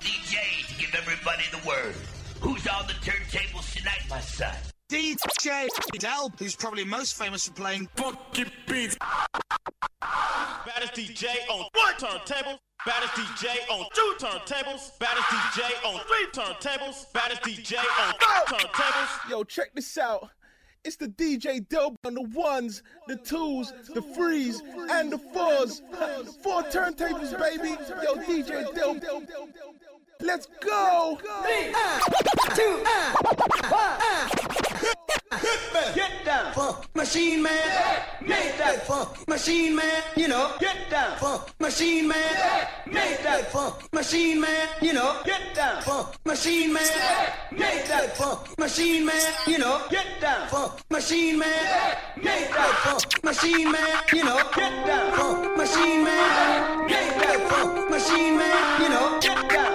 DJ to give everybody the word. Who's on the turntables tonight, my son? DJ Del, who's probably most famous for playing funky beats. Baddest DJ on one turntable. Baddest DJ on two turntables. Baddest DJ on three turntables. Baddest DJ on four turntables. Yo, check this out. It's the DJ Dope on the ones, the twos, the threes, and the fours. Four turntables, baby. Yo, DJ Dope. Let's go. Three, uh, two, uh, one, uh. Get down, funk machine man. Make that funk machine man. You know, get down, funk machine man. Make that funk machine man. You know, get down, funk machine man. Make that funk machine man. You know, get down, funk machine man. Make that funk machine man. You know, get down, funk machine man. Make that funk machine man. You know, get down,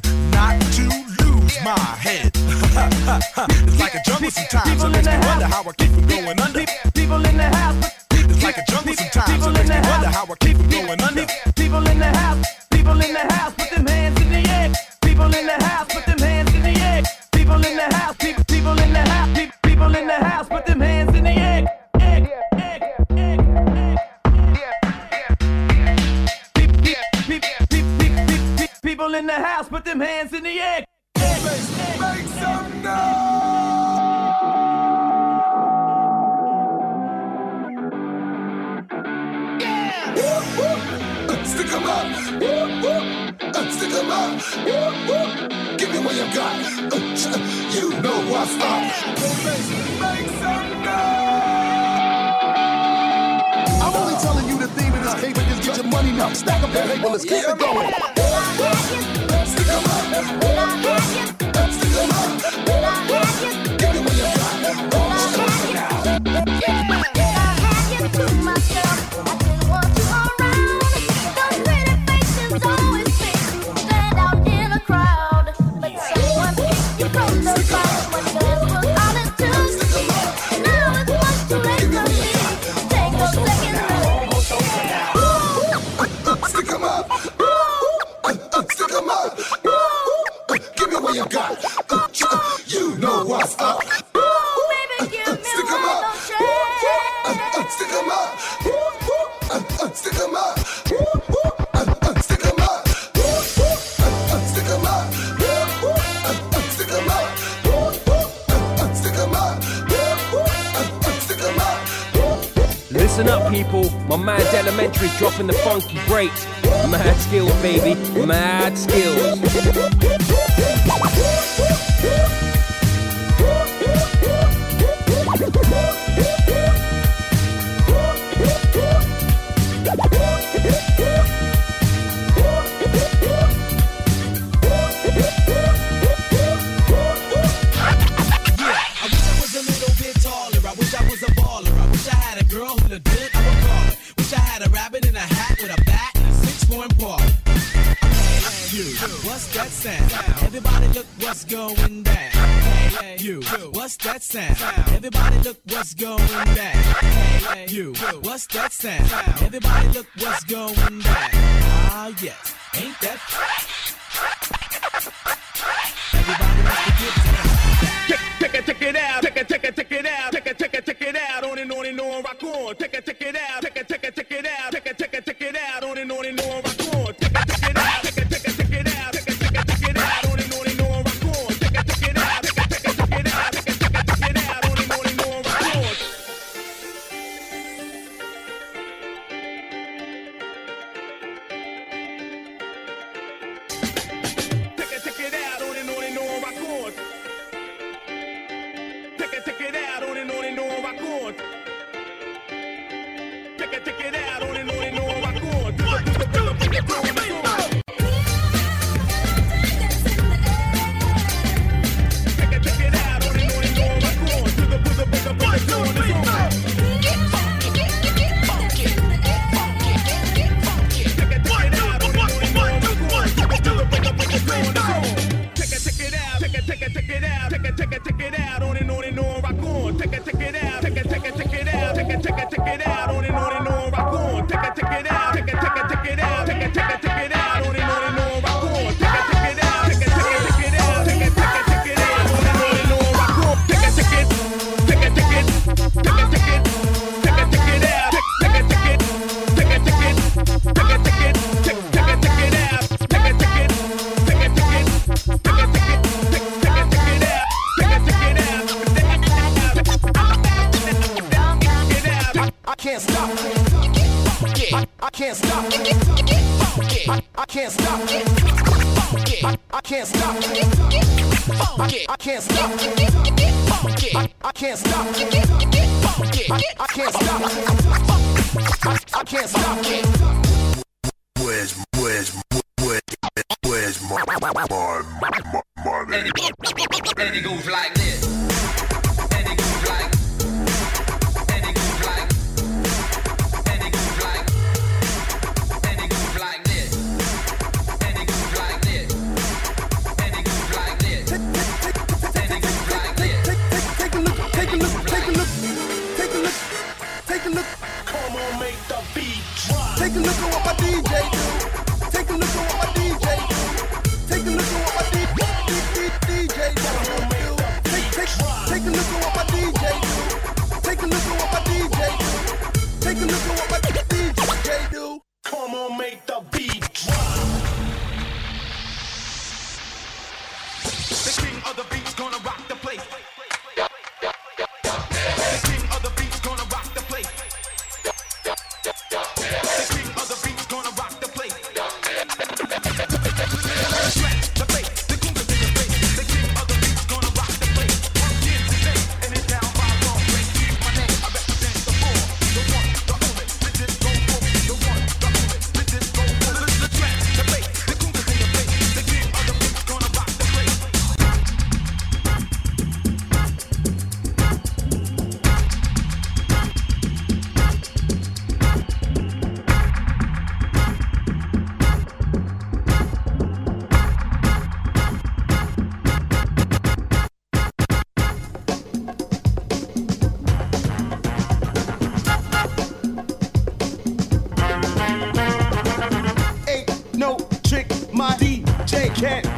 trying not to lose my head. it's like a jungle sometimes, it makes me wonder how I keep from going under. People in the house. It's like a jungle sometimes, it makes me wonder how I keep from going under. People in the house. People in the house. Stick 'em up, Uh, stick 'em up, give me what you got. Uh, You know what's up. Make some I'm only telling you the theme of this paper is get your money now. Stack up that paper, let's keep it going. Stick 'em up, stick Listen up, people. My man's elementary's dropping the funky breaks. Mad skills, baby. Mad skills. girl who legit, I would call her. Wish I had a rabbit in a hat with a bat and a six-form paw. Hey, you, what's that sound? Everybody look what's going down. Hey, you, what's that sound? Everybody look what's going down. Hey, you, what's that sound? Everybody look what's going down. Ah, yes, ain't that rock on, take it, take it out, take it, take it, take it out, take it, take it, take it. can't stop. nigga who's like can't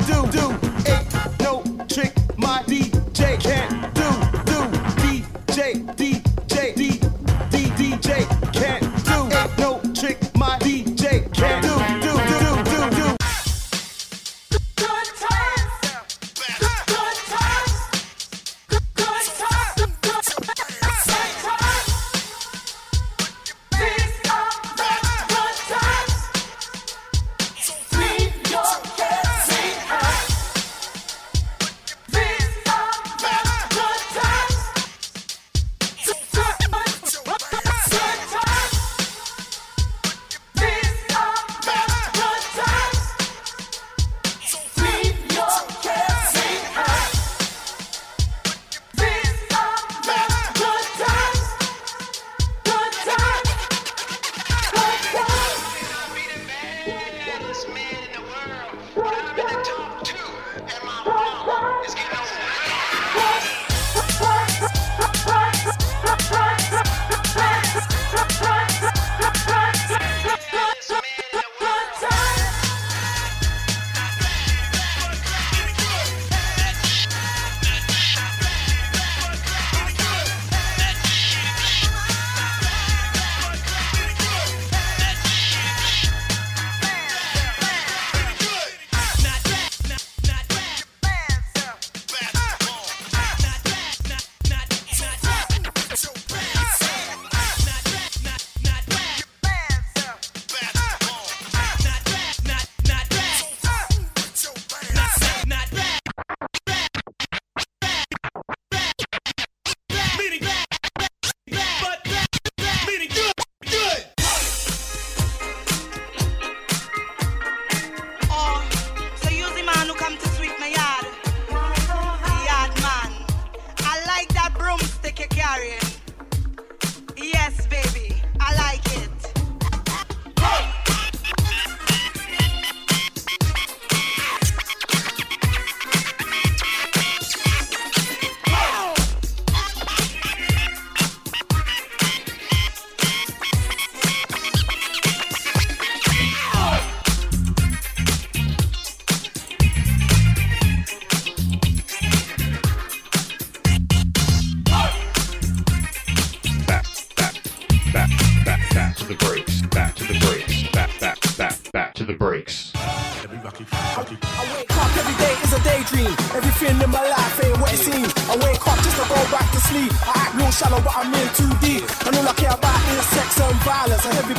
I'm in too deep. And all I care about is sex and violence. A heavy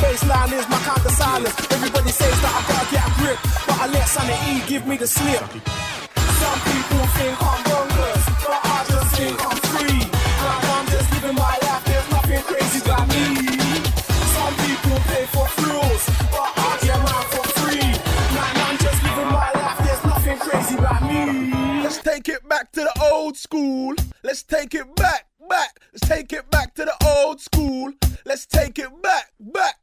is my kind of silence. Everybody says that I gotta get a grip, but I let give me the slip. Some people think I'm bonkers, but I just think I'm free. Like I'm just living my life, there's nothing crazy about me. Some people pay for thrills, but I get mine for free. Like I'm just living my life, there's nothing crazy about me. Let's take it back to the old school. Let's take it back back. Let's take it back to the old school. Let's take it back, back.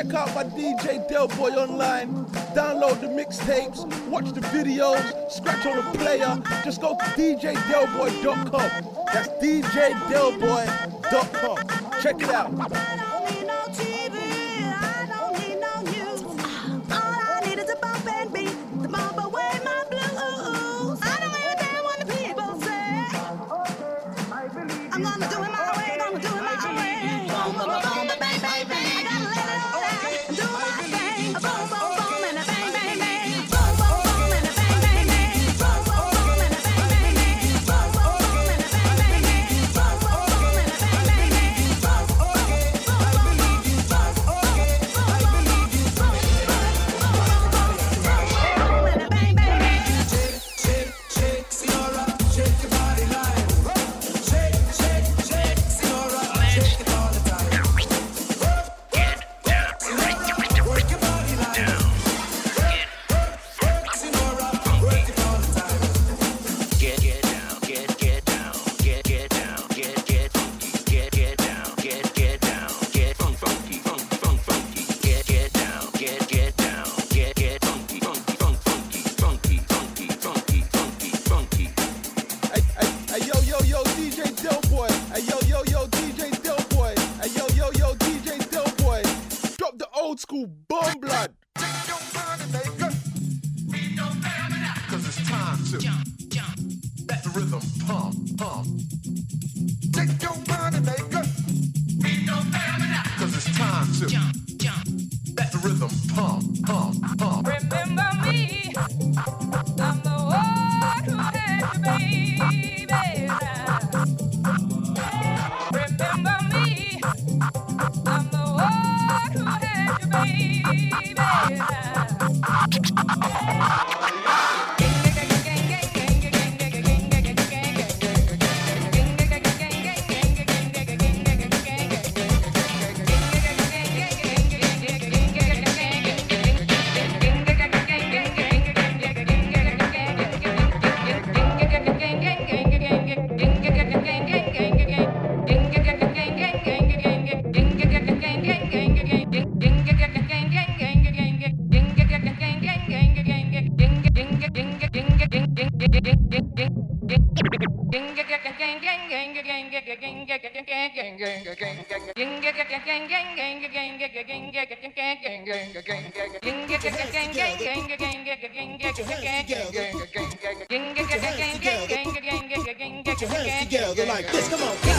Check out my DJ Del Boy online. Download the mixtapes, watch the videos, scratch on the player. Just go to djdelboy.com. That's djdelboy.com. Check it out. old school bum blood. Get your hands together like this. Come on.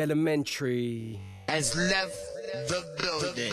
Elementary has left the building.